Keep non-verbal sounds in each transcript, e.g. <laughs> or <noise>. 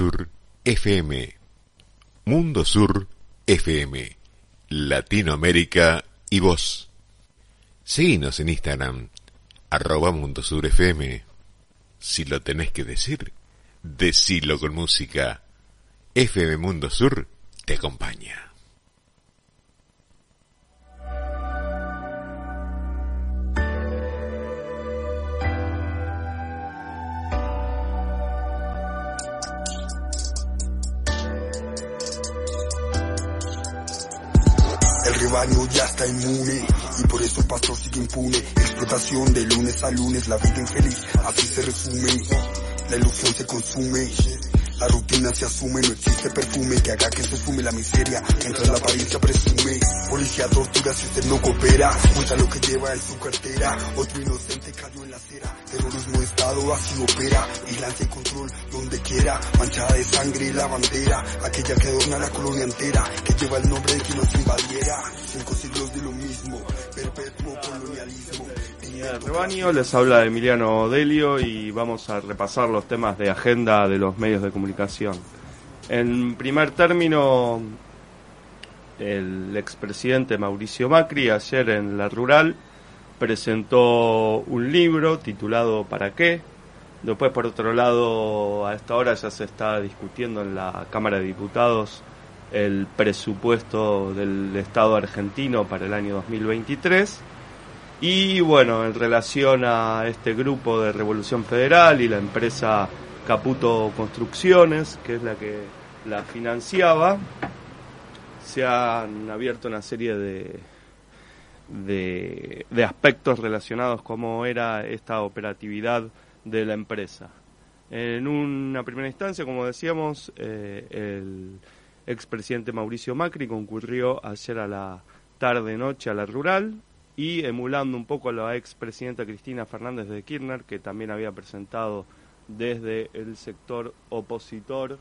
Sur FM. Mundo Sur FM. Latinoamérica y vos. Seguinos en Instagram, arroba Mundo Sur FM. Si lo tenés que decir, decilo con música. FM Mundo Sur te acompaña. Rebaño ya está inmune y por eso el pastor sigue impune. Explotación de lunes a lunes, la vida infeliz, así se resume. La ilusión se consume. La rutina se asume, no existe perfume que haga que se fume la miseria, mientras la apariencia presume. Policía tortura si usted no coopera, cuenta lo que lleva en su cartera. Otro inocente cayó en la acera, terrorismo de estado así opera. Vigilancia y control donde quiera, manchada de sangre la bandera, aquella que adorna la colonia entera, que lleva el nombre de quien nos invadiera. Cinco siglos de lo mismo, perpetuo colonialismo. Rebaño, les habla Emiliano Delio y vamos a repasar los temas de agenda de los medios de comunicación. En primer término, el expresidente Mauricio Macri ayer en La Rural presentó un libro titulado ¿Para qué? Después, por otro lado, a esta hora ya se está discutiendo en la Cámara de Diputados el presupuesto del Estado argentino para el año 2023 y bueno, en relación a este grupo de Revolución Federal y la empresa Caputo Construcciones, que es la que la financiaba, se han abierto una serie de, de, aspectos relacionados cómo era esta operatividad de la empresa. En una primera instancia, como decíamos, eh, el expresidente Mauricio Macri concurrió ayer a la tarde-noche a la rural y emulando un poco a la expresidenta Cristina Fernández de Kirchner, que también había presentado desde el sector opositor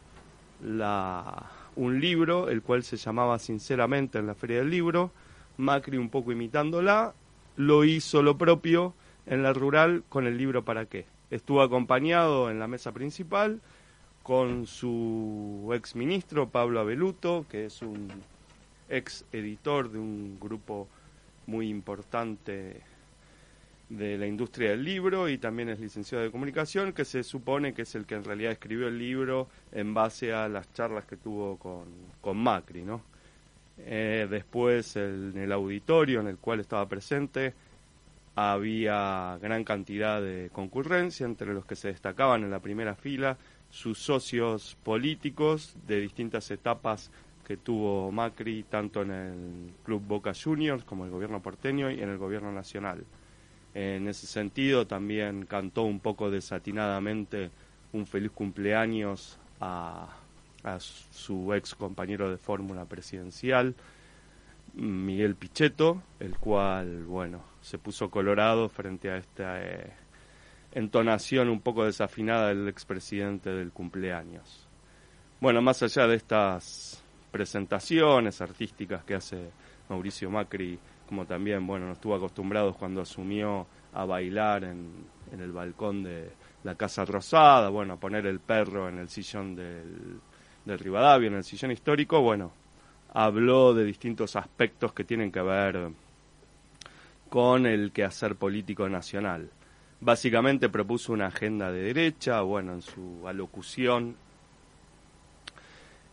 la, un libro, el cual se llamaba Sinceramente en la Feria del Libro. Macri, un poco imitándola, lo hizo lo propio en la rural con el libro ¿Para qué? Estuvo acompañado en la mesa principal con su ex ministro Pablo Abeluto, que es un ex editor de un grupo muy importante de la industria del libro y también es licenciado de comunicación, que se supone que es el que en realidad escribió el libro en base a las charlas que tuvo con, con Macri, ¿no? Eh, después en el auditorio en el cual estaba presente había gran cantidad de concurrencia entre los que se destacaban en la primera fila sus socios políticos de distintas etapas que tuvo Macri tanto en el Club Boca Juniors como el gobierno porteño y en el gobierno nacional. En ese sentido también cantó un poco desatinadamente un feliz cumpleaños a, su ex compañero de fórmula presidencial, Miguel Pichetto, el cual, bueno, se puso colorado frente a esta eh, entonación un poco desafinada del expresidente del cumpleaños. Bueno, más allá de estas presentaciones artísticas que hace Mauricio Macri, como también, bueno, no estuvo acostumbrados cuando asumió a bailar en, en el balcón de la Casa Rosada, bueno, a poner el perro en el sillón del, del Rivadavia, en el sillón histórico, bueno, habló de distintos aspectos que tienen que ver con el quehacer político nacional. Básicamente propuso una agenda de derecha, bueno, en su alocución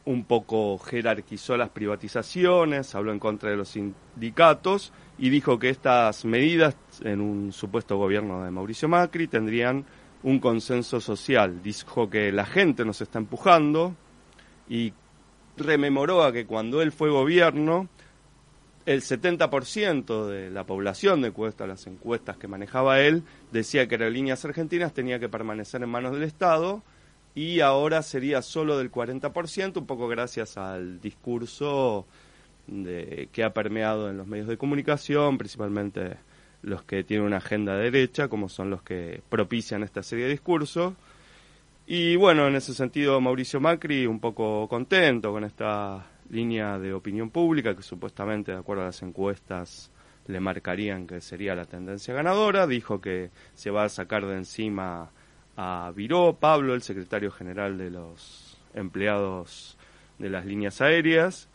un poco jerarquizó las privatizaciones, habló en contra de los sindicatos y dijo que estas medidas en un supuesto gobierno de Mauricio Macri tendrían un consenso social. Dijo que la gente nos está empujando y rememoró a que cuando él fue gobierno, el 70% de la población de cuesta las encuestas que manejaba él, decía que Aerolíneas Argentinas tenía que permanecer en manos del Estado y ahora sería solo del 40%, un poco gracias al discurso de, que ha permeado en los medios de comunicación, principalmente los que tienen una agenda derecha, como son los que propician esta serie de discursos. Y bueno, en ese sentido, Mauricio Macri un poco contento con esta línea de opinión pública que supuestamente, de acuerdo a las encuestas, le marcarían que sería la tendencia ganadora. Dijo que se va a sacar de encima a Viró, Pablo, el secretario general de los empleados de las líneas aéreas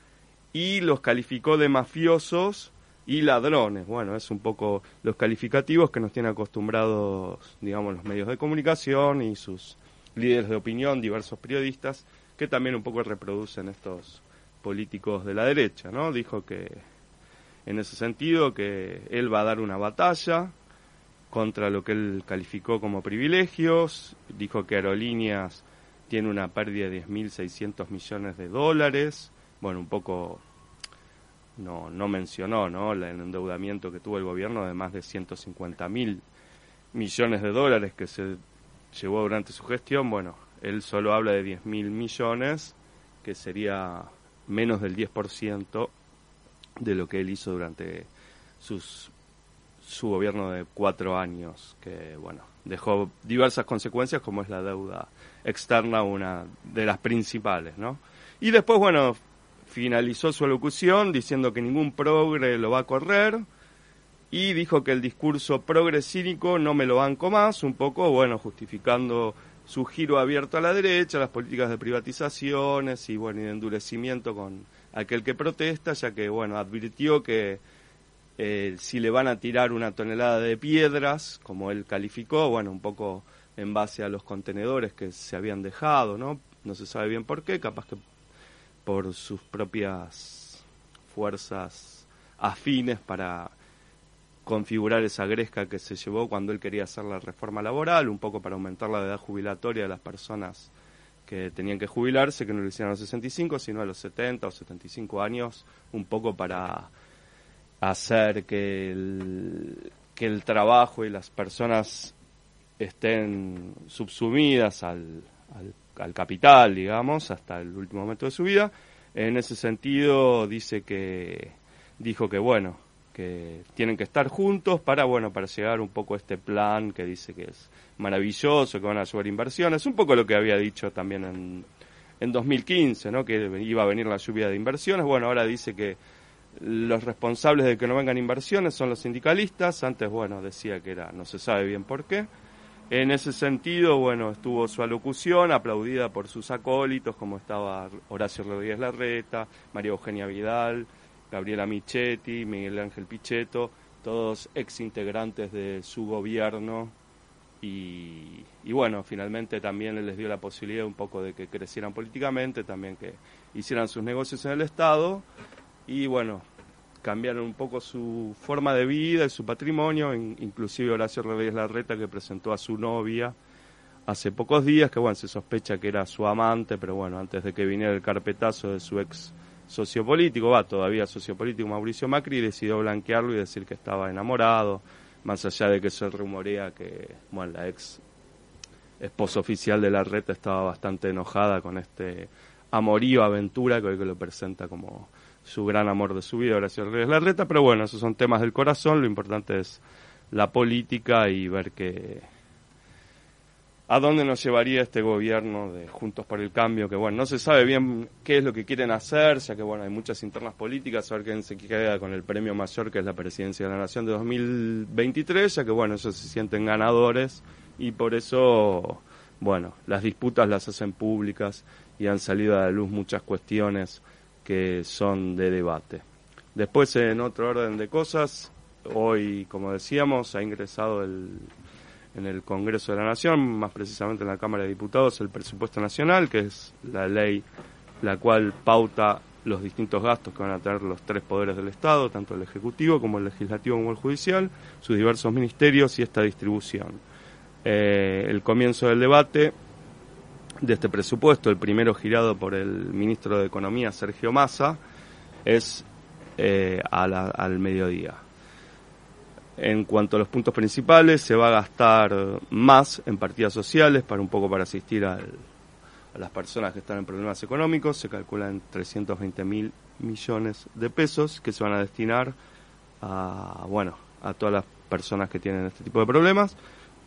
y los calificó de mafiosos y ladrones. Bueno, es un poco los calificativos que nos tienen acostumbrados, digamos, los medios de comunicación y sus líderes de opinión, diversos periodistas, que también un poco reproducen estos políticos de la derecha, ¿no? Dijo que, en ese sentido, que él va a dar una batalla contra lo que él calificó como privilegios, dijo que Aerolíneas tiene una pérdida de 10.600 millones de dólares, bueno, un poco no, no mencionó ¿no? el endeudamiento que tuvo el gobierno de más de 150 mil millones de dólares que se llevó durante su gestión. Bueno, él solo habla de 10 mil millones, que sería menos del 10% de lo que él hizo durante sus, su gobierno de cuatro años, que bueno, dejó diversas consecuencias como es la deuda externa, una de las principales, ¿no? Y después, bueno, finalizó su alocución diciendo que ningún progre lo va a correr y dijo que el discurso progre cínico no me lo banco más, un poco, bueno, justificando su giro abierto a la derecha, las políticas de privatizaciones y, bueno, y de endurecimiento con aquel que protesta, ya que, bueno, advirtió que eh, si le van a tirar una tonelada de piedras, como él calificó, bueno, un poco en base a los contenedores que se habían dejado, ¿no? No se sabe bien por qué, capaz que por sus propias fuerzas afines para configurar esa gresca que se llevó cuando él quería hacer la reforma laboral, un poco para aumentar la edad jubilatoria de las personas que tenían que jubilarse, que no lo hicieran a los 65, sino a los 70 o 75 años, un poco para hacer que el, que el trabajo y las personas estén subsumidas al, al al capital, digamos, hasta el último momento de su vida. En ese sentido dice que dijo que bueno, que tienen que estar juntos para bueno, para llegar un poco a este plan que dice que es maravilloso, que van a subir inversiones, un poco lo que había dicho también en en 2015, ¿no? que iba a venir la lluvia de inversiones. Bueno, ahora dice que los responsables de que no vengan inversiones son los sindicalistas. Antes, bueno, decía que era, no se sabe bien por qué. En ese sentido, bueno, estuvo su alocución aplaudida por sus acólitos, como estaba Horacio Rodríguez Larreta, María Eugenia Vidal, Gabriela Michetti, Miguel Ángel Pichetto, todos ex integrantes de su gobierno. Y, y, bueno, finalmente también les dio la posibilidad un poco de que crecieran políticamente, también que hicieran sus negocios en el Estado. Y bueno, cambiaron un poco su forma de vida y su patrimonio, inclusive Horacio Rodríguez Larreta que presentó a su novia hace pocos días, que bueno, se sospecha que era su amante, pero bueno, antes de que viniera el carpetazo de su ex sociopolítico, va todavía sociopolítico Mauricio Macri, decidió blanquearlo y decir que estaba enamorado, más allá de que se rumorea que, bueno, la ex esposa oficial de Larreta estaba bastante enojada con este amorío, aventura, que hoy que lo presenta como su gran amor de su vida, Horacio Rodríguez Larreta, pero bueno, esos son temas del corazón, lo importante es la política y ver que a dónde nos llevaría este gobierno de Juntos por el Cambio, que bueno, no se sabe bien qué es lo que quieren hacer, ya que bueno, hay muchas internas políticas, a ver quién se queda con el premio mayor que es la presidencia de la Nación de 2023, ya que bueno, ellos se sienten ganadores y por eso, bueno, las disputas las hacen públicas y han salido a la luz muchas cuestiones que son de debate. Después, en otro orden de cosas, hoy, como decíamos, ha ingresado el, en el Congreso de la Nación, más precisamente en la Cámara de Diputados, el presupuesto nacional, que es la ley la cual pauta los distintos gastos que van a tener los tres poderes del Estado, tanto el Ejecutivo como el Legislativo como el Judicial, sus diversos ministerios y esta distribución. Eh, el comienzo del debate de este presupuesto, el primero girado por el ministro de Economía, Sergio Massa, es eh, al mediodía. En cuanto a los puntos principales, se va a gastar más en partidas sociales para un poco para asistir a las personas que están en problemas económicos. Se calculan 320 mil millones de pesos que se van a destinar a, bueno, a todas las personas que tienen este tipo de problemas.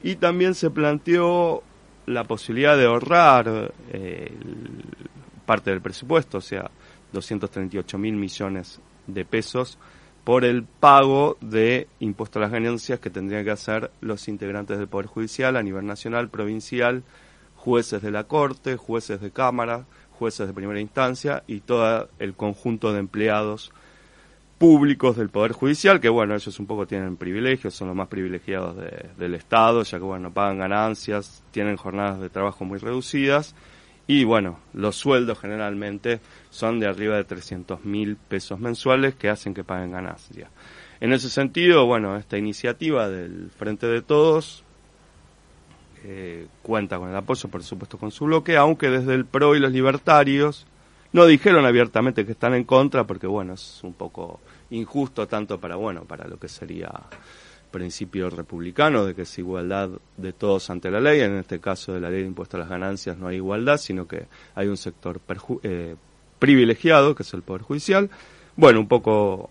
Y también se planteó la posibilidad de ahorrar eh, parte del presupuesto, o sea, 238 mil millones de pesos por el pago de impuestos a las ganancias que tendrían que hacer los integrantes del Poder Judicial a nivel nacional, provincial, jueces de la Corte, jueces de Cámara, jueces de primera instancia y todo el conjunto de empleados públicos del Poder Judicial, que bueno, ellos un poco tienen privilegios, son los más privilegiados del Estado, ya que bueno, pagan ganancias, tienen jornadas de trabajo muy reducidas y bueno, los sueldos generalmente son de arriba de 300 mil pesos mensuales que hacen que paguen ganancias. En ese sentido, bueno, esta iniciativa del Frente de Todos eh, cuenta con el apoyo, por supuesto, con su bloque, aunque desde el PRO y los libertarios no dijeron abiertamente que están en contra, porque bueno, es un poco injusto tanto para, bueno, para lo que sería principio republicano de que es igualdad de todos ante la ley, en este caso de la ley de impuesto a las ganancias no hay igualdad, sino que hay un sector eh, privilegiado, que es el Poder Judicial. Bueno, un poco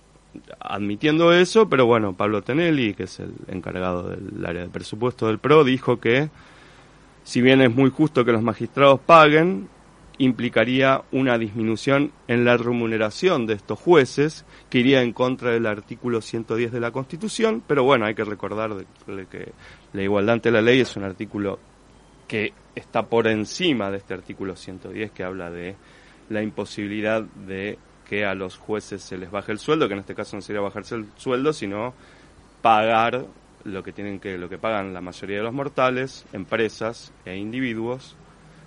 admitiendo eso, pero bueno, Pablo Tenelli, que es el encargado del área de presupuesto del PRO, dijo que si bien es muy justo que los magistrados paguen, implicaría una disminución en la remuneración de estos jueces, que iría en contra del artículo 110 de la Constitución, pero bueno, hay que recordar que la igualdad ante la ley es un artículo que está por encima de este artículo 110 que habla de la imposibilidad de que a los jueces se les baje el sueldo, que en este caso no sería bajarse el sueldo, sino pagar lo que tienen que lo que pagan la mayoría de los mortales, empresas e individuos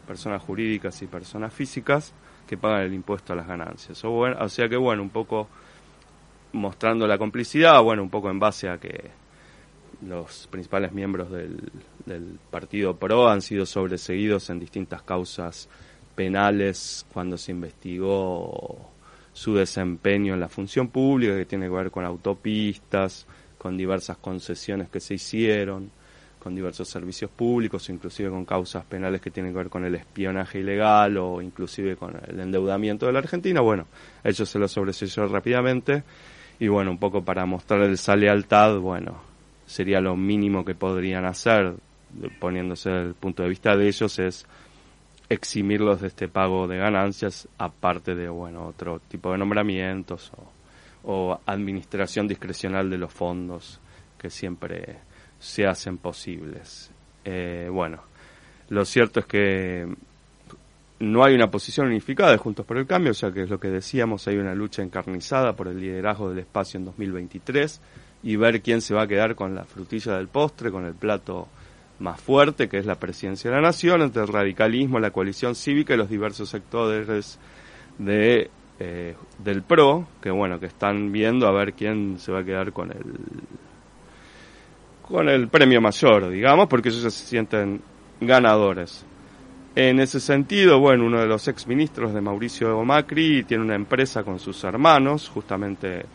personas jurídicas y personas físicas que pagan el impuesto a las ganancias. O, bueno, o sea que, bueno, un poco mostrando la complicidad, bueno, un poco en base a que los principales miembros del, del partido PRO han sido sobreseguidos en distintas causas penales cuando se investigó su desempeño en la función pública, que tiene que ver con autopistas, con diversas concesiones que se hicieron, con diversos servicios públicos, inclusive con causas penales que tienen que ver con el espionaje ilegal o inclusive con el endeudamiento de la Argentina. Bueno, ellos se lo sobreseyó rápidamente y bueno, un poco para mostrar esa lealtad, bueno, sería lo mínimo que podrían hacer, poniéndose desde el punto de vista de ellos, es eximirlos de este pago de ganancias, aparte de, bueno, otro tipo de nombramientos o administración discrecional de los fondos que siempre se hacen posibles. Eh, bueno, lo cierto es que no hay una posición unificada de Juntos por el Cambio, ya que es lo que decíamos, hay una lucha encarnizada por el liderazgo del espacio en 2023 y ver quién se va a quedar con la frutilla del postre, con el plato más fuerte, que es la presidencia de la nación, entre el radicalismo, la coalición cívica y los diversos sectores de eh, del PRO, que bueno, que están viendo a ver quién se va a quedar con el con el premio mayor, digamos, porque ellos se sienten ganadores. En ese sentido, bueno, uno de los ex ministros de Mauricio Macri tiene una empresa con sus hermanos, justamente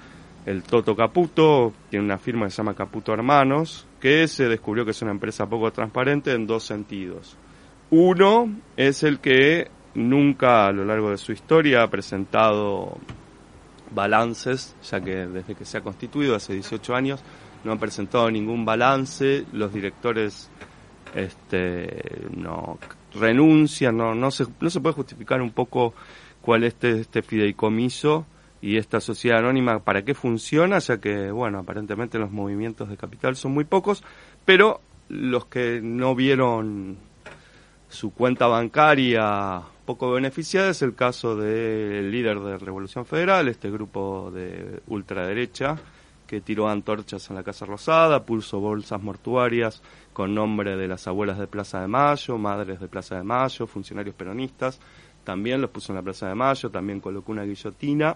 el Toto Caputo, tiene una firma que se llama Caputo Hermanos, que se descubrió que es una empresa poco transparente en dos sentidos. Uno es el que nunca a lo largo de su historia ha presentado balances, ya que desde que se ha constituido hace 18 años no han presentado ningún balance, los directores este, no renuncian, no, no, se, no se puede justificar un poco cuál es este, este fideicomiso y esta sociedad anónima para qué funciona, ya que, bueno, aparentemente los movimientos de capital son muy pocos, pero los que no vieron su cuenta bancaria poco beneficiada es el caso del líder de Revolución Federal, este grupo de ultraderecha, que tiró antorchas en la Casa Rosada, puso bolsas mortuarias con nombre de las abuelas de Plaza de Mayo, madres de Plaza de Mayo, funcionarios peronistas, también los puso en la Plaza de Mayo, también colocó una guillotina,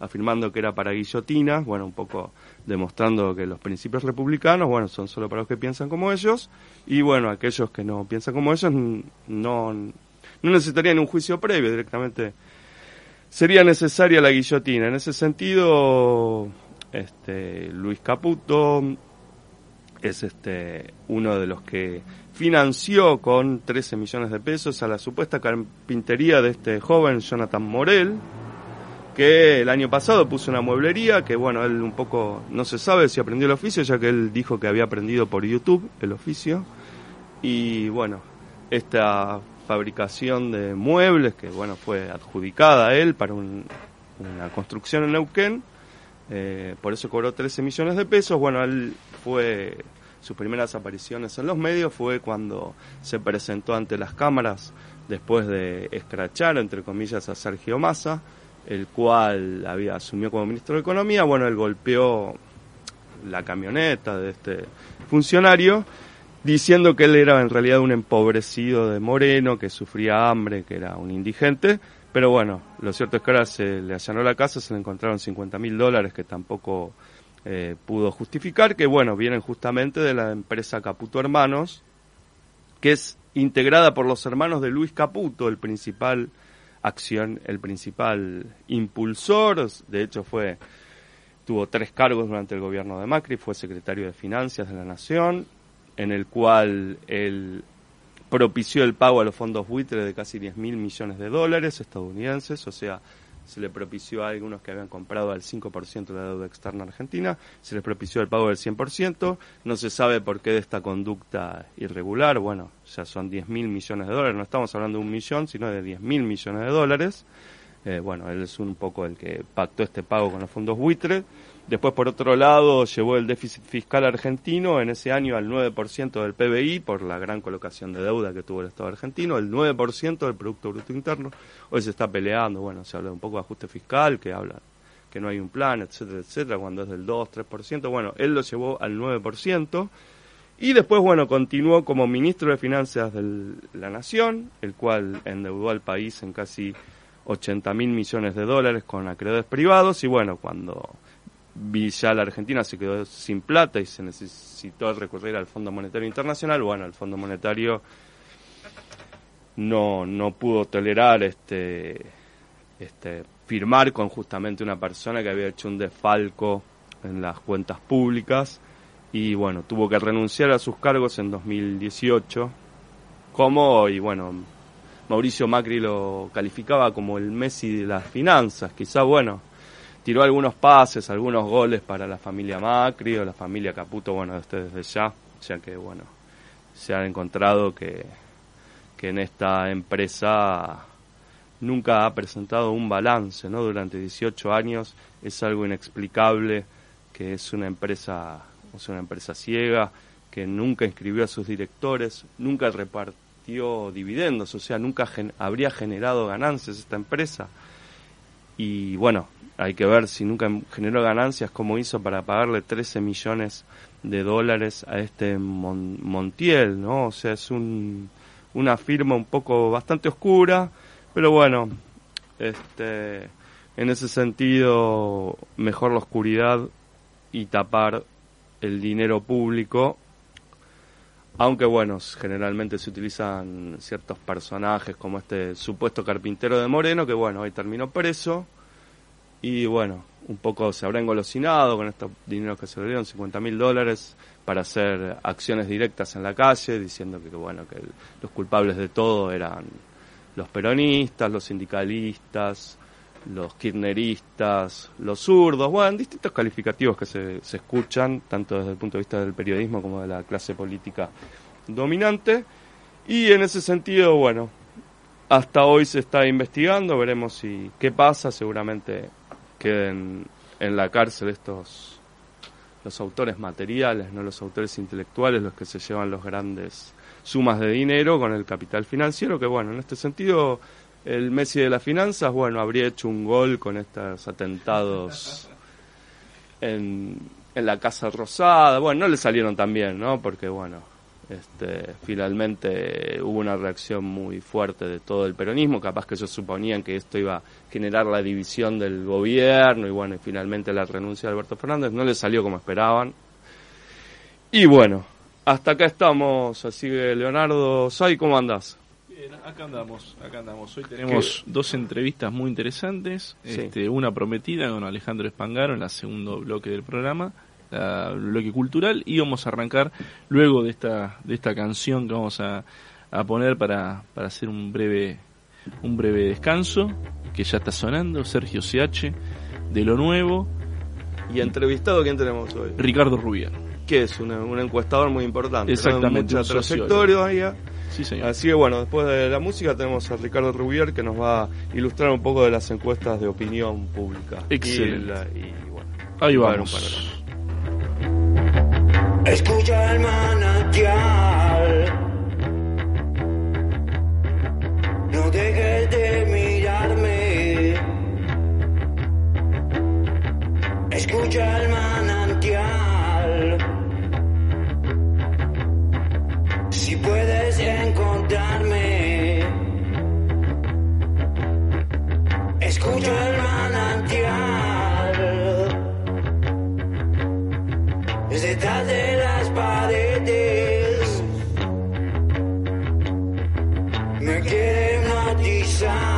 afirmando que era para guillotinas, bueno, un poco demostrando que los principios republicanos, bueno, son solo para los que piensan como ellos, y bueno, aquellos que no piensan como ellos no, no necesitarían un juicio previo, directamente sería necesaria la guillotina. En ese sentido, este, Luis Caputo es este, uno de los que financió con 13 millones de pesos a la supuesta carpintería de este joven Jonathan Morel, que el año pasado puso una mueblería, que bueno, él un poco no se sabe si aprendió el oficio, ya que él dijo que había aprendido por YouTube el oficio. Y bueno, esta fabricación de muebles, que bueno, fue adjudicada a él para una construcción en Neuquén, eh, por eso cobró 13 millones de pesos. Bueno, él fue, sus primeras apariciones en los medios fue cuando se presentó ante las cámaras después de escrachar, entre comillas, a Sergio Massa, el cual había asumió como ministro de Economía, bueno, él golpeó la camioneta de este funcionario diciendo que él era en realidad un empobrecido de Moreno, que sufría hambre, que era un indigente, pero bueno, lo cierto es que ahora se le allanó la casa, se le encontraron 50 mil dólares que tampoco eh, pudo justificar, que bueno, vienen justamente de la empresa Caputo Hermanos, que es integrada por los hermanos de Luis Caputo, el principal acción, el principal impulsor, de hecho fue tuvo tres cargos durante el gobierno de Macri, fue secretario de Finanzas de la Nación, en el cual él propició el pago a los fondos buitres de casi 10 mil millones de dólares estadounidenses, o sea, se le propició a algunos que habían comprado al 5% de la deuda externa argentina, se les propició el pago del 100%, no se sabe por qué de esta conducta irregular, bueno, ya son 10 mil millones de dólares, no estamos hablando de un millón, sino de 10 mil millones de dólares, eh, bueno, él es un poco el que pactó este pago con los fondos buitres, Después, por otro lado, llevó el déficit fiscal argentino en ese año al 9% del PBI por la gran colocación de deuda que tuvo el Estado argentino, el 9% del Producto Bruto Interno. Hoy se está peleando, bueno, se habla un poco de ajuste fiscal, que habla que no hay un plan, etcétera, etcétera, cuando es del 2, 3%. Bueno, él lo llevó al 9%. Y después, bueno, continuó como ministro de Finanzas de la Nación, el cual endeudó al país en casi 80 mil millones de dólares con acreedores privados. Y bueno, cuando ya la Argentina se quedó sin plata y se necesitó recurrir al Fondo Monetario Internacional. Bueno, el Fondo Monetario no, no pudo tolerar este, este firmar con justamente una persona que había hecho un desfalco en las cuentas públicas y bueno, tuvo que renunciar a sus cargos en 2018 como y bueno, Mauricio Macri lo calificaba como el Messi de las finanzas, quizá bueno, tiró algunos pases, algunos goles para la familia Macri o la familia Caputo, bueno, desde ya, ya que, bueno, se ha encontrado que, que en esta empresa nunca ha presentado un balance, ¿no? Durante 18 años es algo inexplicable que es una empresa, es una empresa ciega, que nunca inscribió a sus directores, nunca repartió dividendos, o sea, nunca habría generado ganancias esta empresa. Y bueno, hay que ver si nunca generó ganancias, como hizo para pagarle 13 millones de dólares a este Montiel, ¿no? O sea, es un, una firma un poco bastante oscura, pero bueno, este, en ese sentido, mejor la oscuridad y tapar el dinero público, aunque bueno, generalmente se utilizan ciertos personajes como este supuesto carpintero de Moreno, que bueno, hoy terminó preso, y bueno, un poco se habrá engolosinado con estos dineros que se le dieron, 50 mil dólares, para hacer acciones directas en la calle, diciendo que bueno que los culpables de todo eran los peronistas, los sindicalistas, los kirchneristas, los zurdos, bueno, distintos calificativos que se, se escuchan, tanto desde el punto de vista del periodismo como de la clase política dominante. Y en ese sentido, bueno, hasta hoy se está investigando, veremos si qué pasa, seguramente queden en la cárcel estos los autores materiales, no los autores intelectuales, los que se llevan los grandes sumas de dinero con el capital financiero, que bueno, en este sentido el Messi de las finanzas, bueno, habría hecho un gol con estos atentados en, en la Casa Rosada, bueno, no le salieron tan bien, ¿no? Porque bueno, este, finalmente hubo una reacción muy fuerte de todo el peronismo, capaz que ellos suponían que esto iba a generar la división del gobierno y bueno, y finalmente la renuncia de Alberto Fernández no le salió como esperaban. Y bueno, hasta acá estamos, así que Leonardo, ¿sabes cómo andás? Bien, acá andamos, acá andamos. Hoy tenemos dos entrevistas muy interesantes, este, una prometida con Alejandro Espangaro en el segundo bloque del programa bloque cultural y vamos a arrancar luego de esta, de esta canción que vamos a, a poner para, para hacer un breve, un breve descanso, que ya está sonando, Sergio CH, de lo nuevo. ¿Y entrevistado quién tenemos hoy? Ricardo Rubier. Que es un, un encuestador muy importante. Exactamente. Mucha trayectoria Sí, señor. Así que bueno, después de la música tenemos a Ricardo Rubier que nos va a ilustrar un poco de las encuestas de opinión pública. Excelente. Y, bueno, Ahí vamos. Escucha el manantial. dejes de mirarme. Escucha el manantial. Si puedes encontrarme. Escucha el manantial. Detrás de las paredes. Me quiere hipnotizar.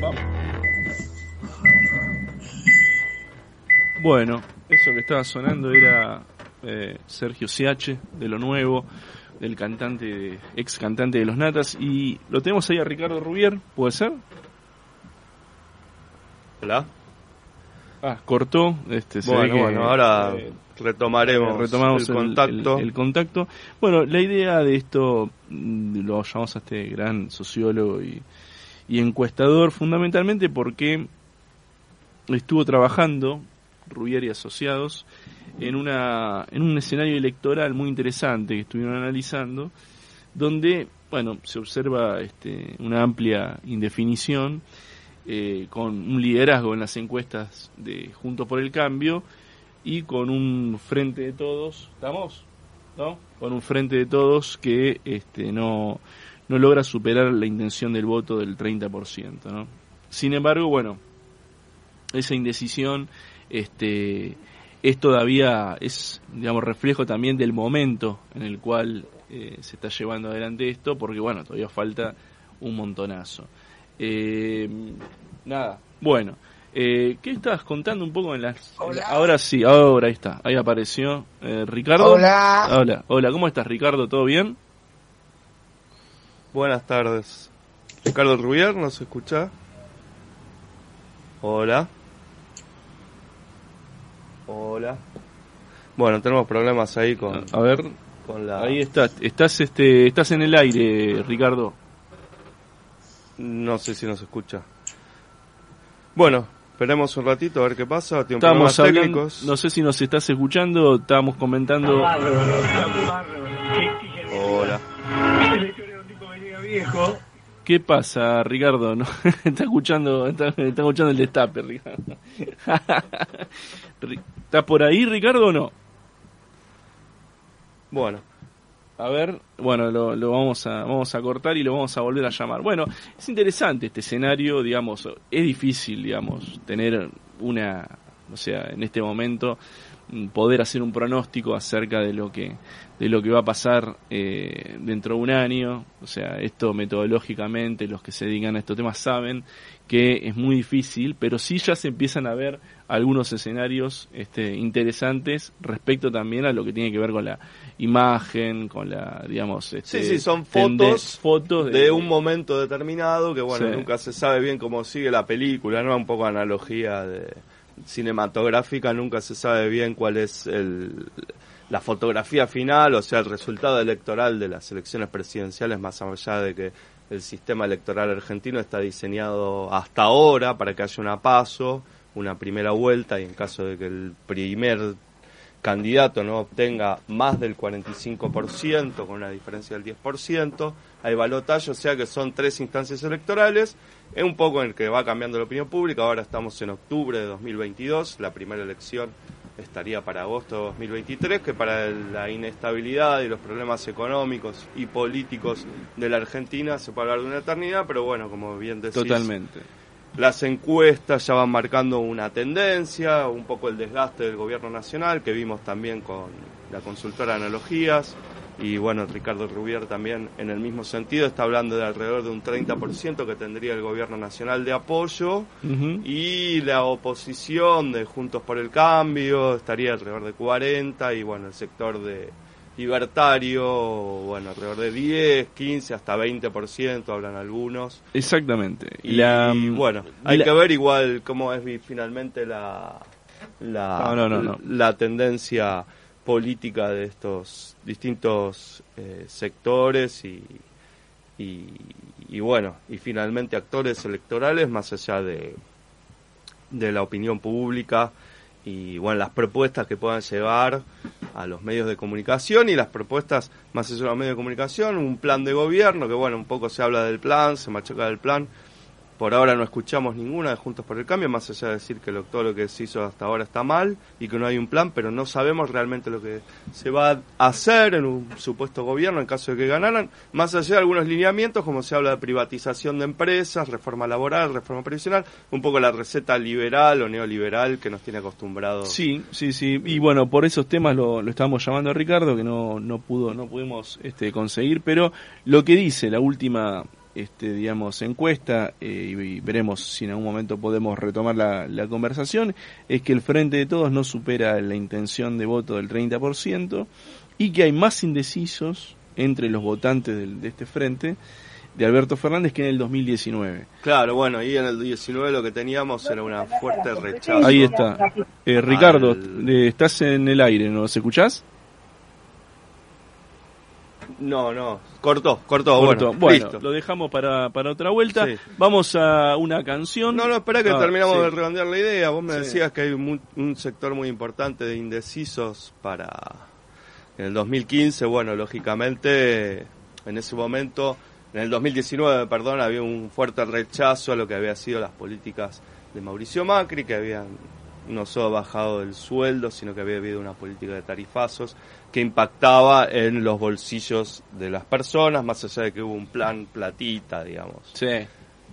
Vamos. Bueno, eso que estaba sonando era eh, Sergio CH de lo nuevo, del cantante, ex cantante de los Natas, y lo tenemos ahí a Ricardo Rubier, ¿puede ser? Hola. Ah, cortó, este, se ve Bueno, que, bueno, ahora eh, retomaremos, retomamos el contacto. el- el contacto. Bueno, la idea de esto mm, lo llamamos a este gran sociólogo y, y encuestador fundamentalmente porque estuvo trabajando Rubier y Asociados en una en un escenario electoral muy interesante que estuvieron analizando donde bueno se observa este, una amplia indefinición eh, con un liderazgo en las encuestas de Junto por el Cambio y con un frente de todos, ¿estamos? ¿No? Con un frente de todos que este, no, no logra superar la intención del voto del 30%, ¿no? Sin embargo, bueno, esa indecisión este, es todavía, es, digamos, reflejo también del momento en el cual eh, se está llevando adelante esto, porque, bueno, todavía falta un montonazo. Eh, nada, bueno. Eh, ¿Qué estabas contando un poco en las... Hola. Ahora sí, ahora ahí está, ahí apareció. Eh, Ricardo. Hola. Hola, hola, ¿cómo estás Ricardo? ¿Todo bien? Buenas tardes. Ricardo Rubier, ¿nos escucha? Hola. Hola. Bueno, tenemos problemas ahí con, A ver, con la... ahí estás, estás, este, estás en el aire, Ricardo. No sé si nos escucha. Bueno, esperemos un ratito a ver qué pasa. Tiene problemas hablando, técnicos. no sé si nos estás escuchando, estábamos comentando... Hola. ¿Qué pasa, Ricardo? ¿No? <laughs> está escuchando, está, está escuchando el destape, Ricardo. <laughs> Ri- ¿Estás por ahí, Ricardo, o no? Bueno, A ver, bueno, lo, lo vamos a vamos a cortar y lo vamos a volver a llamar. Bueno, es interesante este escenario, digamos, es difícil, digamos, tener una, o sea, en este momento poder hacer un pronóstico acerca de lo que de lo que va a pasar eh, dentro de un año. O sea, esto metodológicamente, los que se dedican a estos temas saben que es muy difícil, pero sí ya se empiezan a ver algunos escenarios este, interesantes respecto también a lo que tiene que ver con la imagen, con la, digamos, este, sí, sí, son fotos, fotos de, un momento determinado que, bueno, nunca se sabe bien cómo sigue la película, ¿no? Un poco analogía de cinematográfica, nunca se sabe bien cuál es el la fotografía final, o sea, el resultado electoral de las elecciones presidenciales, más allá de que el sistema electoral argentino está diseñado hasta ahora para que haya una paso, una primera vuelta, y en caso de que el primer candidato no obtenga más del 45%, con una diferencia del 10%, hay balotaje, o sea que son tres instancias electorales, es un poco en el que va cambiando la opinión pública, ahora estamos en octubre de 2022, la primera elección estaría para agosto de 2023, que para la inestabilidad y los problemas económicos y políticos de la Argentina se puede hablar de una eternidad, pero bueno, como bien decís, Totalmente. las encuestas ya van marcando una tendencia, un poco el desgaste del gobierno nacional, que vimos también con la consultora Analogías, y bueno, Ricardo Rubier también en el mismo sentido está hablando de alrededor de un 30% que tendría el gobierno nacional de apoyo y la oposición de Juntos por el Cambio estaría alrededor de 40 y bueno, el sector de libertario, bueno, alrededor de 10, 15, hasta 20% hablan algunos. Exactamente. Y, bueno, hay que ver igual cómo es finalmente la la, la tendencia política de estos distintos eh, sectores y, y, bueno, y finalmente actores electorales más allá de, de la opinión pública y bueno, las propuestas que puedan llevar a los medios de comunicación y las propuestas más allá de los medios de comunicación, un plan de gobierno, que bueno, un poco se habla del plan, se machaca del plan, por ahora no escuchamos ninguna de Juntos por el Cambio, más allá de decir que todo lo que se hizo hasta ahora está mal y que no hay un plan, pero no sabemos realmente lo que se va a hacer en un supuesto gobierno en caso de que ganaran, más allá de algunos lineamientos, como se habla de privatización de empresas, reforma laboral, reforma previsional, un poco la receta liberal o neoliberal que nos tiene acostumbrados. Sí, sí, sí, y bueno, por esos temas lo, lo estábamos llamando a Ricardo, que no, no pudo, no pudimos este, conseguir, pero lo que dice la última este, digamos, encuesta, eh, y, veremos si en algún momento podemos retomar la, la, conversación, es que el Frente de Todos no supera la intención de voto del 30% y que hay más indecisos entre los votantes de este frente de Alberto Fernández que en el 2019. Claro, bueno, y en el 2019 lo que teníamos era una fuerte rechazo. Ahí está. Eh, Ricardo, estás en el aire, ¿nos escuchás? No, no, cortó, cortó, Bueno, bueno lo dejamos para, para otra vuelta. Vamos a una canción. No, no, espera que ah, terminamos de redondear la idea. Vos me decías que hay un, sector muy importante de indecisos para en el 2015. Bueno, lógicamente, en ese momento, en el 2019, perdón, había un fuerte rechazo a lo que había sido las políticas de Mauricio Macri, que habían no solo bajado el sueldo, sino que había habido una política de tarifazos que impactaba en los bolsillos de las personas, más allá de que hubo un plan platita, digamos. Sí.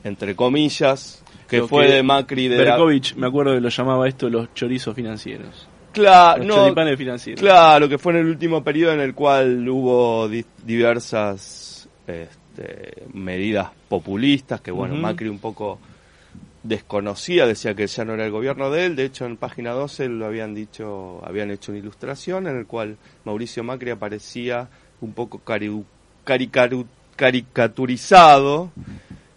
Entre comillas, que fue de Macri de... Berkovich, me acuerdo que lo llamaba esto los chorizos financieros. Claro, no, financieros. Claro, que fue en el último periodo en el cual hubo diversas este, medidas populistas, que bueno, Macri un poco desconocía, decía que ya no era el gobierno de él, de hecho en página 12 lo habían dicho, habían hecho una ilustración en el cual Mauricio Macri aparecía un poco caricaturizado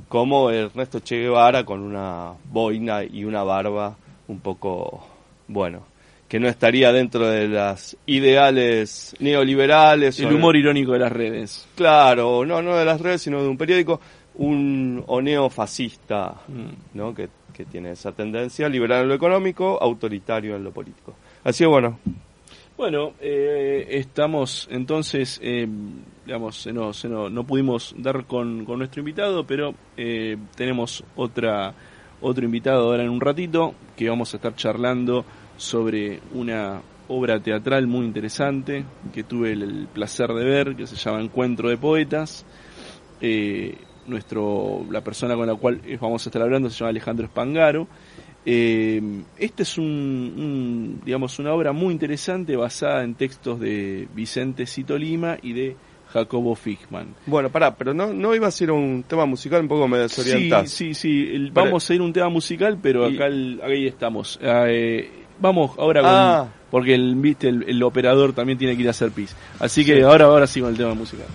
como Ernesto Che Guevara con una boina y una barba un poco, bueno, que no estaría dentro de las ideales neoliberales. El humor irónico de las redes. Claro, no, no de las redes, sino de un periódico un o neofascista. ¿no? Que, tiene esa tendencia, liberal en lo económico, autoritario en lo político. Así que bueno. Bueno, eh, estamos entonces, eh, digamos, no, no, no, pudimos dar con, con nuestro invitado, pero eh, tenemos otra otro invitado ahora en un ratito que vamos a estar charlando sobre una obra teatral muy interesante que tuve el, placer de ver, que se llama Encuentro de Poetas. Eh, nuestro, la persona con la cual vamos a estar hablando se llama Alejandro Spangaro. Eh, esta es un, un, digamos, una obra muy interesante basada en textos de Vicente Cito Lima y de Jacobo Fichman. Bueno, pará, pero no, no iba a ser un tema musical un poco me desorientás. Sí, sí, sí. el- vamos a ir a un tema musical, pero Y- acá el- ahí estamos. Eh, vamos ahora con... Ah. Porque el, viste, el, el operador también tiene que ir a hacer pis. Así que Sí. ahora, ahora sí con el tema musical.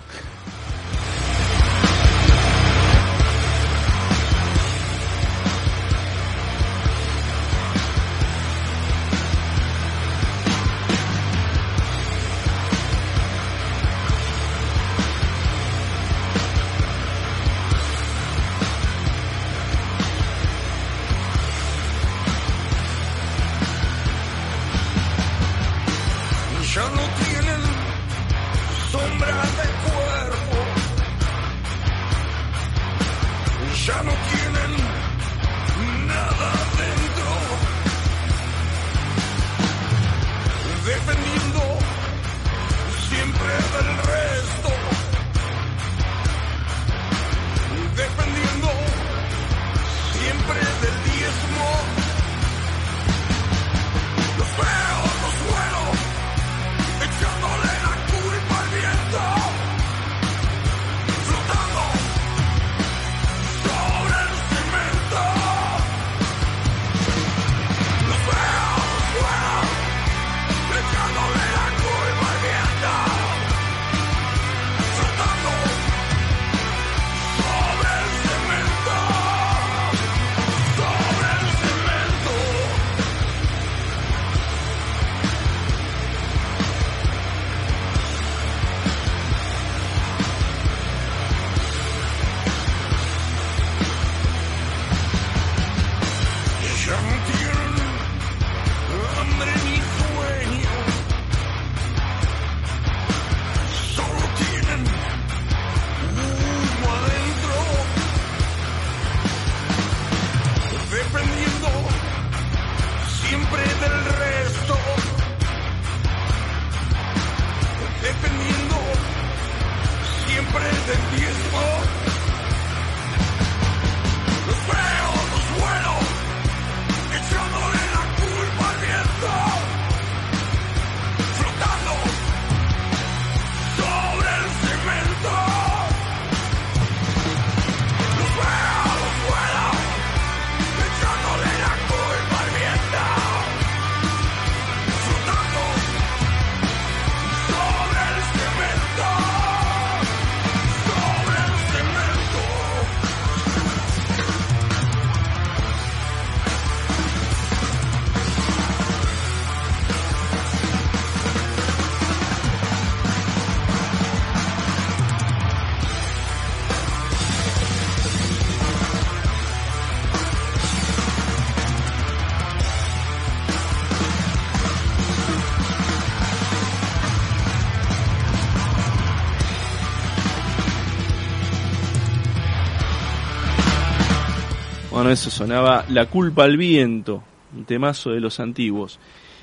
Eso sonaba La culpa al viento, un temazo de los antiguos.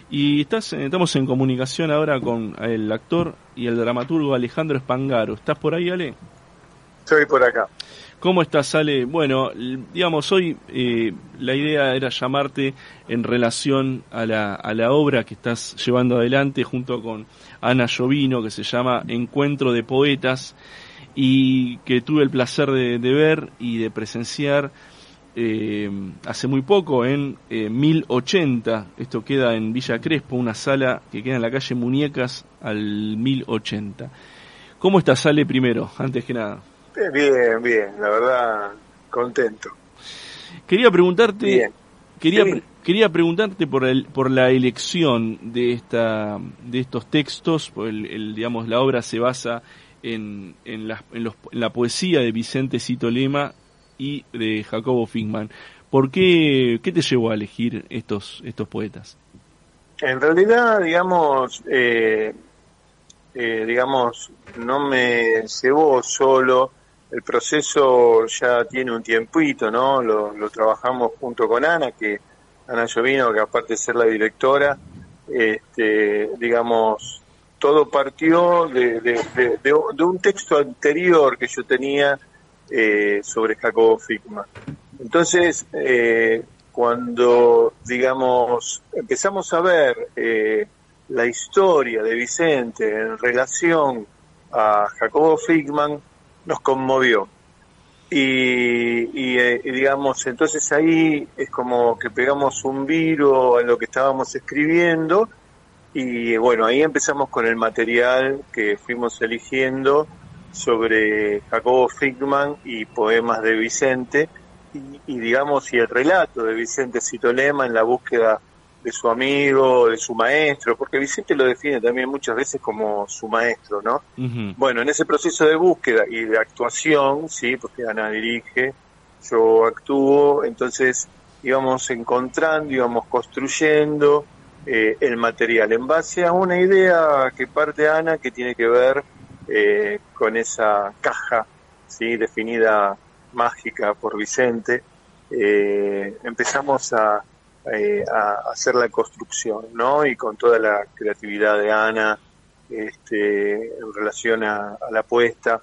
Y estás, eh, estamos en comunicación ahora con el actor y el dramaturgo Alejandro Espangaro. ¿Estás por ahí, Ale? Estoy por acá. ¿Cómo estás, Ale? Bueno, digamos, hoy eh, la idea era llamarte en relación a la, a la obra que estás llevando adelante junto con Ana Llovino, que se llama Encuentro de Poetas, y que tuve el placer de, de ver y de presenciar eh, hace muy poco en eh, 1080. Esto queda en Villa Crespo, una sala que queda en la calle Muñecas al 1080. ¿Cómo estás, Ale, primero, antes que nada? Eh, Bien, bien, la verdad, contento. Quería preguntarte, Bien. quería, quería preguntarte por el, por la elección de esta, de estos textos, por el, el, digamos, la obra se basa en, en, la, en, los- en la poesía de Vicente Cito Lema y de Jacobo Fingman. ¿Por qué, qué te llevó a elegir estos, estos poetas? En realidad, digamos, eh, eh, digamos, no me llevó solo. El proceso ya tiene un tiempito, ¿no? Lo, trabajamos junto con Ana, que Ana Llovino, que aparte de ser la directora, este, digamos, todo partió de un texto anterior que yo tenía eh, sobre Jacobo Fickman. Entonces, eh, cuando, digamos, empezamos a ver eh, la historia de Vicente en relación a Jacobo Friedman, nos conmovió. Y, eh, y, digamos, entonces ahí es como que pegamos un viro a lo que estábamos escribiendo y bueno, ahí empezamos con el material que fuimos eligiendo sobre Jacobo Friedman y poemas de Vicente y, digamos, y el relato de Vicente Citolema en la búsqueda de su amigo, de su maestro, porque Vicente lo define también muchas veces como su maestro, ¿no? Bueno, en ese proceso de búsqueda y de actuación, sí, porque Ana dirige, yo actúo, entonces íbamos encontrando, íbamos construyendo eh, el material. En base a una idea que parte Ana que tiene que ver eh, con esa caja, sí, definida mágica por Vicente, eh, empezamos a, eh, hacer la construcción, ¿no? Y con toda la creatividad de Ana este, en relación a, la apuesta,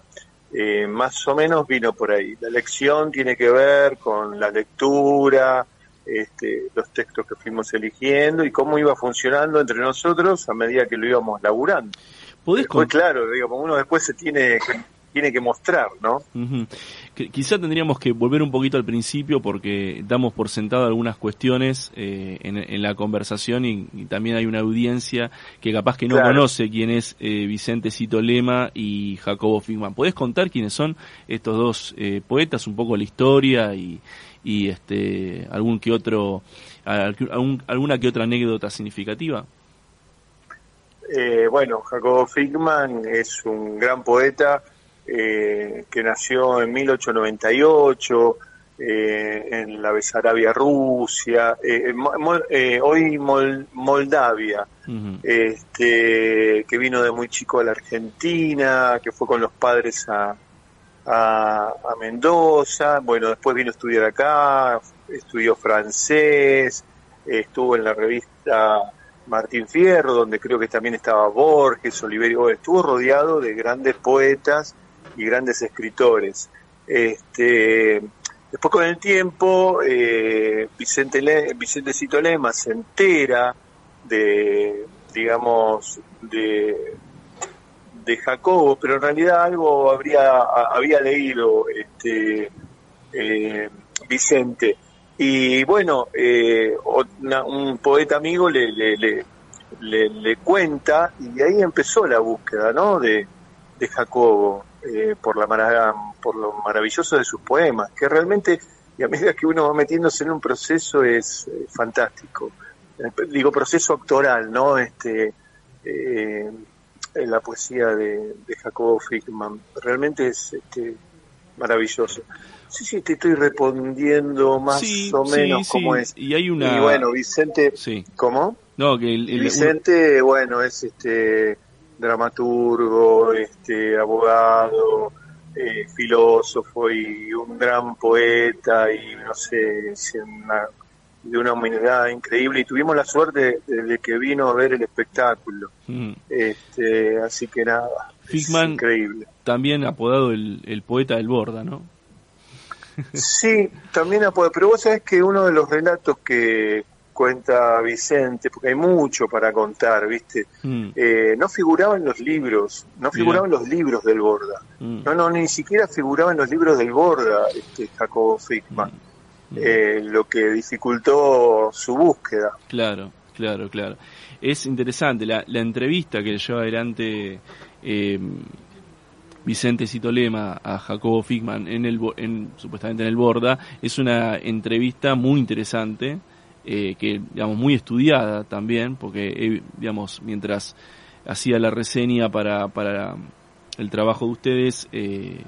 eh, más o menos vino por ahí. La lección tiene que ver con la lectura, este, los textos que fuimos eligiendo y cómo iba funcionando entre nosotros a medida que lo íbamos laburando. ¿Podés claro, digamos, uno después se tiene tiene que mostrar, ¿no? Quizá tendríamos que volver un poquito al principio porque damos por sentado algunas cuestiones eh, en, la conversación y, también hay una audiencia que capaz que no conoce quién es eh, Vicente Cito Lema y Jacobo Figman. ¿Podés contar quiénes son estos dos eh, poetas, un poco la historia y, y este algún que otro alguna que otra anécdota significativa? Bueno, Jacobo Figman es un gran poeta eh, que nació en 1898 eh, en la Besarabia, Rusia, eh, eh, hoy Moldavia, este, que vino de muy chico a la Argentina, que fue con los padres a, a, a Mendoza, bueno, después vino a estudiar acá, estudió francés, estuvo en la revista Martín Fierro, donde creo que también estaba Borges, Oliverio, estuvo rodeado de grandes poetas y grandes escritores. Este, después con el tiempo, eh, Vicente, Le, Cito Lema se entera de, digamos, de, de Jacobo, pero en realidad algo habría, había leído este, eh, Vicente. Y bueno, eh, un poeta amigo le, le, le, cuenta y ahí empezó la búsqueda ¿no? de, de Jacobo. Eh, por, la por lo maravilloso de sus poemas, que realmente, y a medida que uno va metiéndose en un proceso, es eh, fantástico. Digo, proceso actoral, ¿no? Este, en la poesía de, Jacobo Friedman. Realmente es este, maravilloso. Sí, sí, te estoy respondiendo más o menos como es. Y hay una... bueno, Vicente... ¿Cómo? No, que Vicente, bueno, es este dramaturgo, este, abogado, eh, filósofo y un gran poeta y no sé, de una humanidad increíble y tuvimos la suerte de, que vino a ver el espectáculo. Mm. Este, así que nada, increíble. También apodado el, el poeta del Borda, ¿no? Sí, también apodado, pero vos sabés que uno de los relatos que cuenta Vicente, porque hay mucho para contar, ¿viste? Mm. Eh, no figuraba en los libros, no figuraba en los libros del Borda. Mm. No, no, ni siquiera figuraba en los libros del Borda, este Jacobo Fickman. Mm. Eh, lo que dificultó su búsqueda. Claro, claro, claro. Es interesante la, la entrevista que lleva adelante eh, Vicente Citolema a Jacobo Fickman en el, en, supuestamente en el Borda, es una entrevista muy interesante eh, que digamos muy estudiada también, porque eh, digamos mientras hacía la reseña para, para el trabajo de ustedes, eh,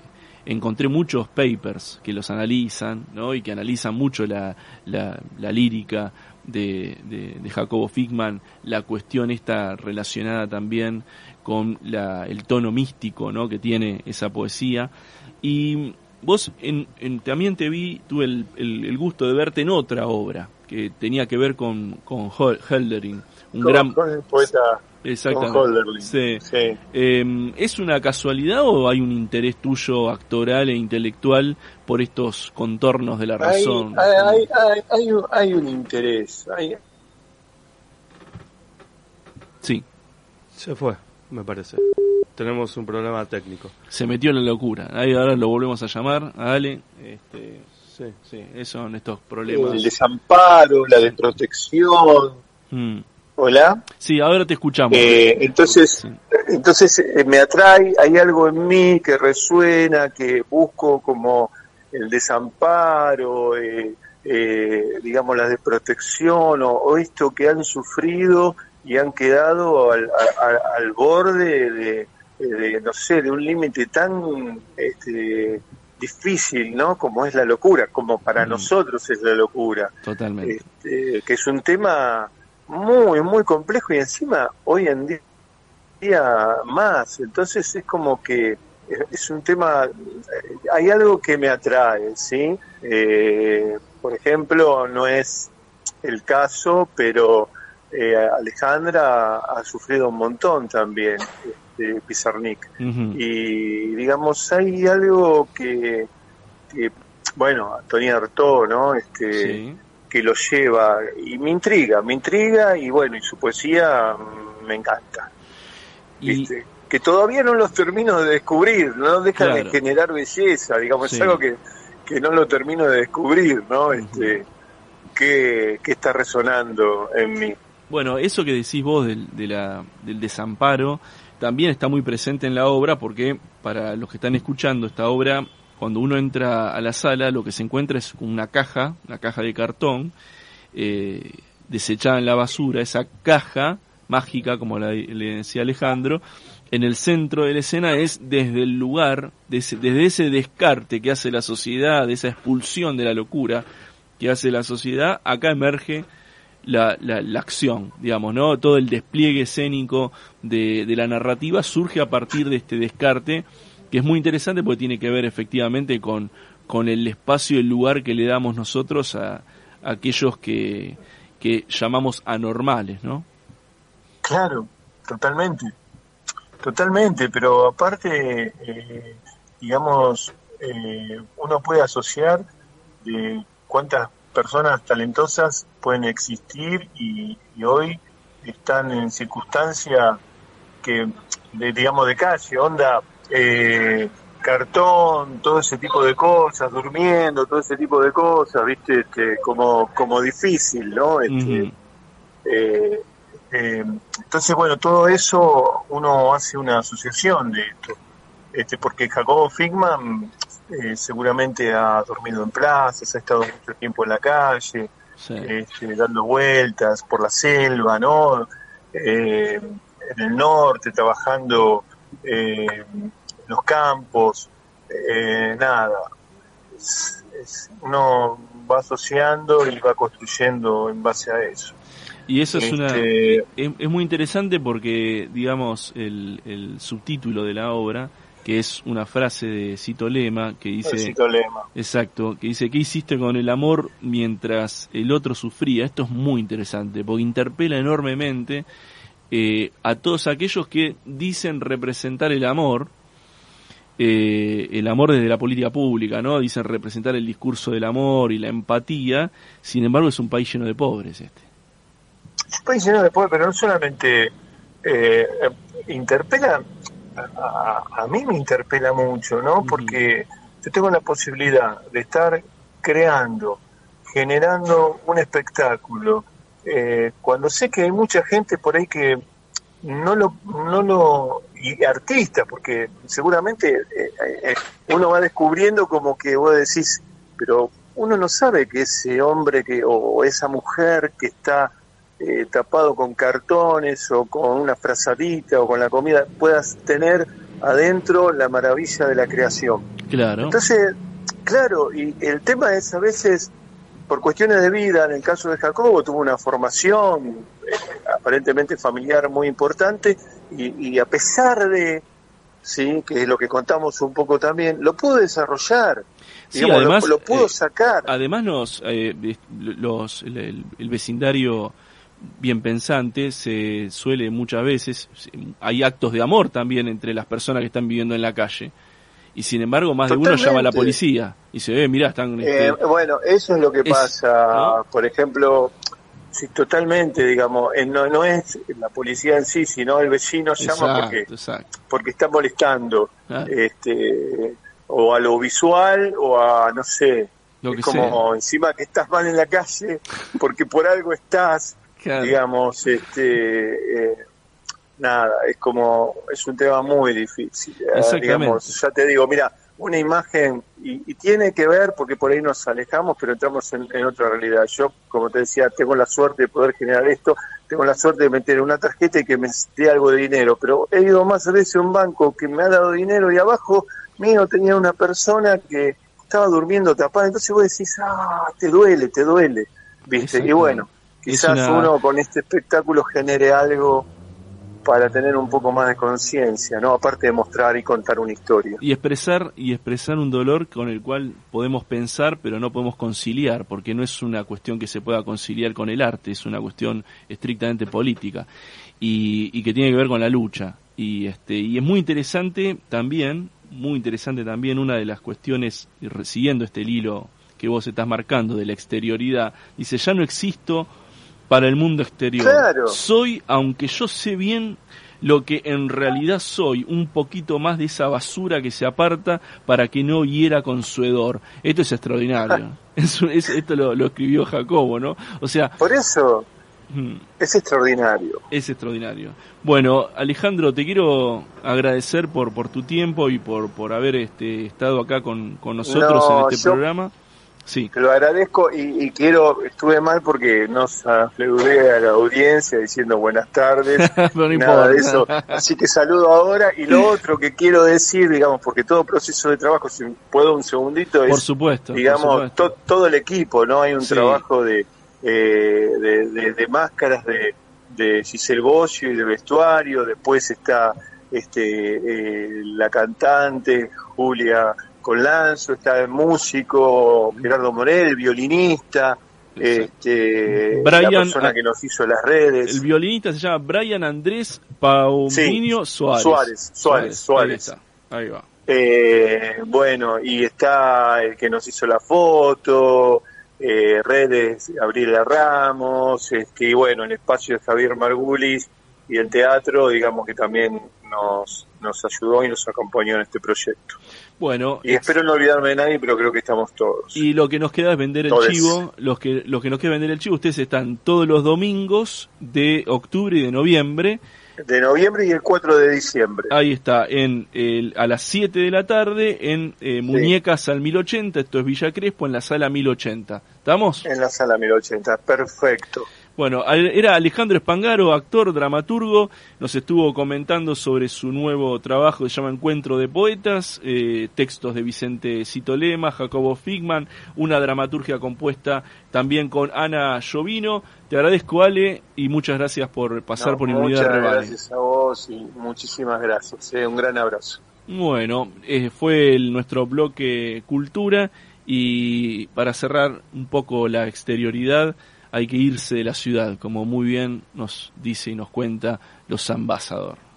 encontré muchos papers que los analizan, ¿no? Y que analizan mucho la, la, lírica de, de, Jacobo Fickman, la cuestión está relacionada también con la, el tono místico, ¿no? Que tiene esa poesía. Y vos en, también te vi, tuve el, el, gusto de verte en otra obra, que tenía que ver con, con un gran poeta Exactamente. Sí. Sí. Eh, ¿Es una casualidad o hay un interés tuyo actoral e intelectual por estos contornos de la Hay, razón? hay, hay, hay- hay un, hay un interés. Hay, Sí, Se fue, me parece. Tenemos un problema técnico. se metió en la locura. Ahí ahora lo volvemos a llamar a Ale. Este, Sí. sí, esos son estos problemas. el desamparo, la desprotección. Mm. Hola. Sí, ahora te escuchamos. Eh, entonces, Sí. entonces eh, me atrae, hay algo en mí que resuena, que busco como el desamparo, eh, eh, digamos la desprotección o, o esto que han sufrido y han quedado al, borde de, de, no sé, de un límite tan este, difícil, ¿no? Como es la locura, como para Mm. nosotros es la locura Totalmente. este, que es un tema muy, muy complejo y encima hoy en día más. Entonces es como que es- es un tema, eh, hay algo que me atrae, ¿sí? Eh, por ejemplo, no es el caso, pero eh, Alejandra ha sufrido un montón también, este, Pizarnik. Y digamos, hay algo que, que bueno, Antonia Artaud, ¿no? Este, Sí. que lo lleva y me intriga, me intriga y bueno, y su poesía me encanta. Y, ¿viste? Que todavía no los termino de descubrir, no dejan Claro. de generar belleza, digamos, Sí. es algo que, que no lo termino de descubrir, ¿no? Este, que, que está resonando en mí. Bueno, eso que decís vos del, de la- del desamparo también está muy presente en la obra porque para los que están escuchando esta obra, cuando uno entra a la sala lo que se encuentra es una caja, una caja de cartón, eh, desechada en la basura, esa caja mágica, como la- le decía Alejandro, en el centro de la escena es desde el lugar, de ese- desde ese descarte que hace la sociedad, de esa expulsión de la locura que hace la sociedad, acá emerge la, la, la acción, digamos, ¿no? Todo el despliegue escénico de, de la narrativa surge a partir de este descarte, que es muy interesante porque tiene que ver efectivamente con, con el espacio el lugar que le damos nosotros a, a aquellos que, que llamamos anormales, ¿no? Claro, totalmente, totalmente, pero aparte, eh, digamos, eh, uno puede asociar de cuántas personas talentosas pueden existir y, y hoy están en circunstancias que, de, digamos, de calle, onda, eh, cartón, todo ese tipo de cosas, durmiendo, todo ese tipo de cosas, viste, este, como, como difícil, ¿no? Este, eh, eh, entonces, bueno, todo eso uno hace una asociación de esto, este, porque Jacobo Figman eh, seguramente ha dormido en plazas, ha estado mucho tiempo en la calle, Sí. este, dando vueltas por la selva, ¿no? Eh, en el norte, trabajando eh, en los campos, eh, nada. Es- es- uno va asociando y va construyendo en base a eso. Y eso es una Este- es, es muy interesante porque, digamos, el, el subtítulo de la obra, que es una frase de Cito Lema, que dice... Éxito lema. Exacto, que dice, ¿qué hiciste con el amor mientras el otro sufría? Esto es muy interesante, porque interpela enormemente eh, a todos aquellos que dicen representar el amor, eh, el amor desde la política pública, ¿no? Dicen representar el discurso del amor y la empatía, sin embargo es un país lleno de pobres este. Es un país lleno de pobres, pero no solamente eh, eh, interpela, a, a- mí me interpela mucho, ¿no? Porque yo tengo la posibilidad de estar creando, generando un espectáculo, eh, cuando sé que hay mucha gente por ahí que no lo, no lo, y artistas, porque seguramente eh, eh, uno va descubriendo como que vos decís, pero uno no sabe que ese hombre que, o esa mujer que está eh, tapado con cartones o con una frazadita o con la comida, puedas tener adentro la maravilla de la creación. Claro, Entonces, claro, y el tema es a veces, por cuestiones de vida, en el caso de Jacobo, tuvo una formación eh, aparentemente familiar muy importante y, y a pesar de, sí, que es lo que contamos un poco también, lo pudo desarrollar, Sí, digamos, lo- además, lo, pudo eh, sacar. Además nos, eh, los, el- el vecindario bien pensante, se suele muchas veces, hay actos de amor también entre las personas que están viviendo en la calle. Y sin embargo, más de uno llama a la policía y se ve, mira, están... Eh, este, bueno, eso es lo que es- pasa, ¿no? por ejemplo, sí, totalmente, digamos, eh, no, no es la policía en sí, sino el vecino llama porque, exacto. porque está molestando, Ah. este, o a lo visual o a, no sé, Lo es que como encima que estás mal en la calle porque por algo estás, Claro. digamos, este, eh, nada, es como, es un tema muy difícil. eh, digamos, ya te digo, mira, una imagen, y, y tiene que ver, porque por ahí nos alejamos, pero entramos en, en otra realidad. Yo, como te decía, tengo la suerte de poder generar esto, tengo la suerte de meter una tarjeta y que me dé algo de dinero, pero he ido más veces a un banco que me ha dado dinero y abajo mío tenía una persona que estaba durmiendo tapada, entonces vos decís, ah, te duele, te duele, ¿viste? Y bueno, quizás una- uno con este espectáculo genere algo para tener un poco más de conciencia, ¿no? Aparte de mostrar y contar una historia. y expresar y expresar un dolor con el cual podemos pensar pero no podemos conciliar porque no es una cuestión que se pueda conciliar con el arte es una cuestión estrictamente política y, y que tiene que ver con la lucha y este y es muy interesante también muy interesante también una de las cuestiones siguiendo este hilo que vos estás marcando de la exterioridad dice ya no existo para el mundo exterior Claro. soy aunque yo sé bien lo que en realidad soy, un poquito más de esa basura que se aparta para que no hiera con su hedor. Esto es extraordinario. <laughs> <laughs> Es un- es- esto lo, lo escribió Jacobo, ¿no? O sea, Por eso mm, es extraordinario. es extraordinario. Bueno, Alejandro, te quiero agradecer por, por tu tiempo y por, por haber este, estado acá con, con nosotros No, en este yo- programa. Sí, Te lo agradezco y, y quiero, estuve mal porque no afleudé a la audiencia diciendo buenas tardes, <laughs> no nada de eso. Así que saludo ahora. Y lo otro que quiero decir, digamos, porque todo proceso de trabajo, si puedo un segundito, es Por supuesto. por digamos, supuesto. to- todo el equipo, ¿no? Hay un Sí. trabajo de, eh, de, de- de máscaras de, de Giselle Bocio y de vestuario, después está este, eh, la cantante Julia Colanzo, está el músico Gerardo Morel, el violinista, este, Brian- la persona que nos hizo las redes. El violinista se llama Brian Andrés Pauminio Sí, Suárez. Suárez, Suárez, Suárez. Ahí va. Eh, bueno, y está el que nos hizo la foto, eh, redes Gabriela Ramos, este, y bueno, el espacio de Javier Margulis y el teatro, digamos que también nos, nos ayudó y nos acompañó en este proyecto. Bueno, Y espero no olvidarme de nadie, pero creo que estamos todos. y lo que nos queda es vender el Todes. chivo. Los que, lo que nos queda vender el chivo. Ustedes están todos los domingos de octubre y de noviembre. De noviembre y el 4 de diciembre. Ahí está, en el, a las 7 de la tarde, en eh, Muñecas al 1080. Esto es Villa Crespo, en la sala 1080. ¿Estamos? En la sala 1080, perfecto. Bueno, era Alejandro Espangaro, actor, dramaturgo, nos estuvo comentando sobre su nuevo trabajo que se llama Encuentro de Poetas, eh, textos de Vicente Citolema, Jacobo Figman, una dramaturgia compuesta también con Ana Llovino. Te agradezco, Ale, y muchas gracias por pasar No, por Inmunidad muchas gracias a vos y muchísimas gracias. eh, un gran abrazo. Bueno, eh, fue el- nuestro bloque Cultura y para cerrar un poco la exterioridad hay que irse de la ciudad, como muy bien nos dice y nos cuenta los ambasador.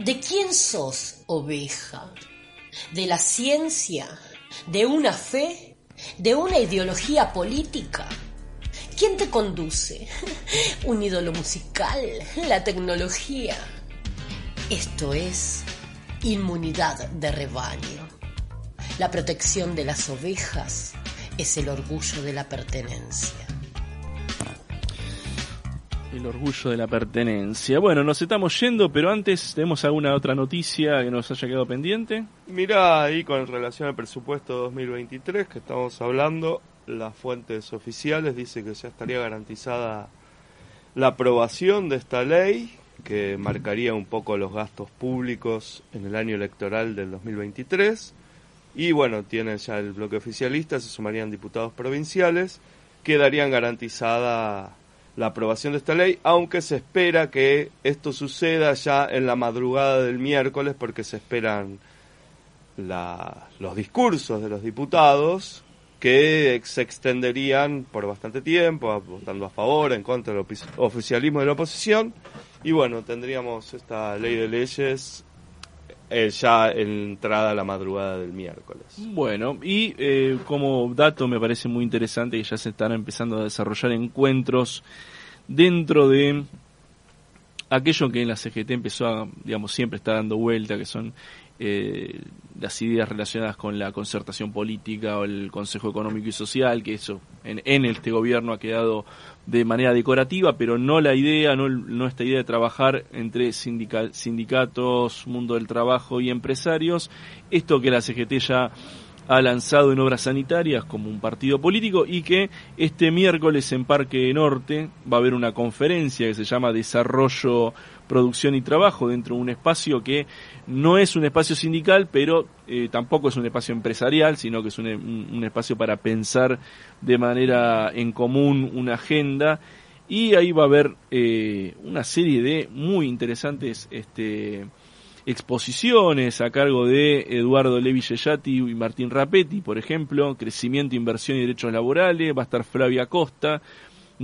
¿De quién sos oveja? ¿De la ciencia? ¿De una fe? ¿De una ideología política? ¿Quién te conduce? <laughs> ¿Un ídolo musical? ¿La tecnología? Esto es inmunidad de rebaño. La protección de las ovejas es el orgullo de la pertenencia. El orgullo de la pertenencia. Bueno, nos estamos yendo, pero antes, ¿tenemos alguna otra noticia que nos haya quedado pendiente? Mirá ahí con relación al presupuesto 2023 que estamos hablando, las fuentes oficiales dicen que ya estaría garantizada la aprobación de esta ley que marcaría un poco los gastos públicos en el año electoral del 2023. Y bueno, tienen ya el bloque oficialista, se sumarían diputados provinciales, quedarían garantizada la aprobación de esta ley, aunque se espera que esto suceda ya en la madrugada del miércoles porque se esperan la- los discursos de los diputados que se extenderían por bastante tiempo, votando a favor, en contra del oficialismo de la oposición. Y bueno, tendríamos esta ley de leyes eh, ya entrada la madrugada del miércoles. Bueno, y eh, como dato me parece muy interesante que ya se están empezando a desarrollar encuentros dentro de aquello que en la CGT empezó a, digamos, siempre está dando vuelta, que son eh, las ideas relacionadas con la concertación política o el Consejo Económico y Social, que eso en, en este gobierno ha quedado de manera decorativa, pero no la idea, no, no esta idea de trabajar entre sindica- sindicatos, mundo del trabajo y empresarios. Esto que la CGT ya ha lanzado en obras sanitarias como un partido político y que este miércoles en Parque Norte va a haber una conferencia que se llama Desarrollo, Producción y Trabajo dentro de un espacio que no es un espacio sindical, pero eh, tampoco es un espacio empresarial, sino que es un, espacio para pensar de manera en común una agenda. Y ahí va a haber eh, una serie de muy interesantes este, exposiciones a cargo de Eduardo Levi Yeyati y Martín Rapetti, por ejemplo, Crecimiento, Inversión y Derechos Laborales, va a estar Flavia Costa,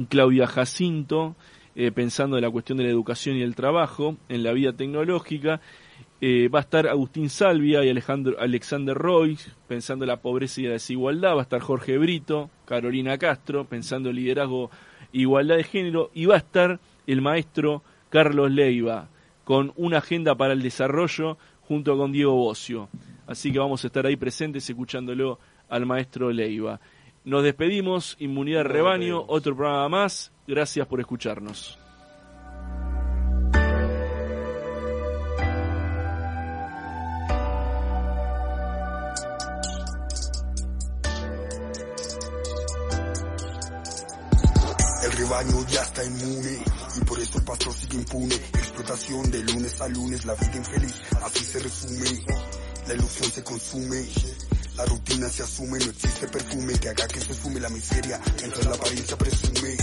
Claudia Jacinto, eh, pensando en la cuestión de la educación y el trabajo en la vida tecnológica, eh, va a estar Agustín Salvia y Alejandro, Alexander Roy, pensando en la pobreza y la desigualdad, va a estar Jorge Brito, Carolina Castro, pensando en liderazgo e igualdad de género, y va a estar el maestro Carlos Leiva, con una agenda para el desarrollo junto con Diego Bocio. Así que vamos a estar ahí presentes escuchándolo al maestro Leiva. Nos despedimos, Inmunidad Nos Rebaño, despedimos. otro programa más. Gracias por escucharnos. El rebaño ya está inmune y por eso el pastor sigue impune. Explotación de lunes a lunes, la vida infeliz, así se resume. La ilusión se consume. La rutina se asume, no existe perfume que haga que se fume la miseria, mientras la apariencia presume.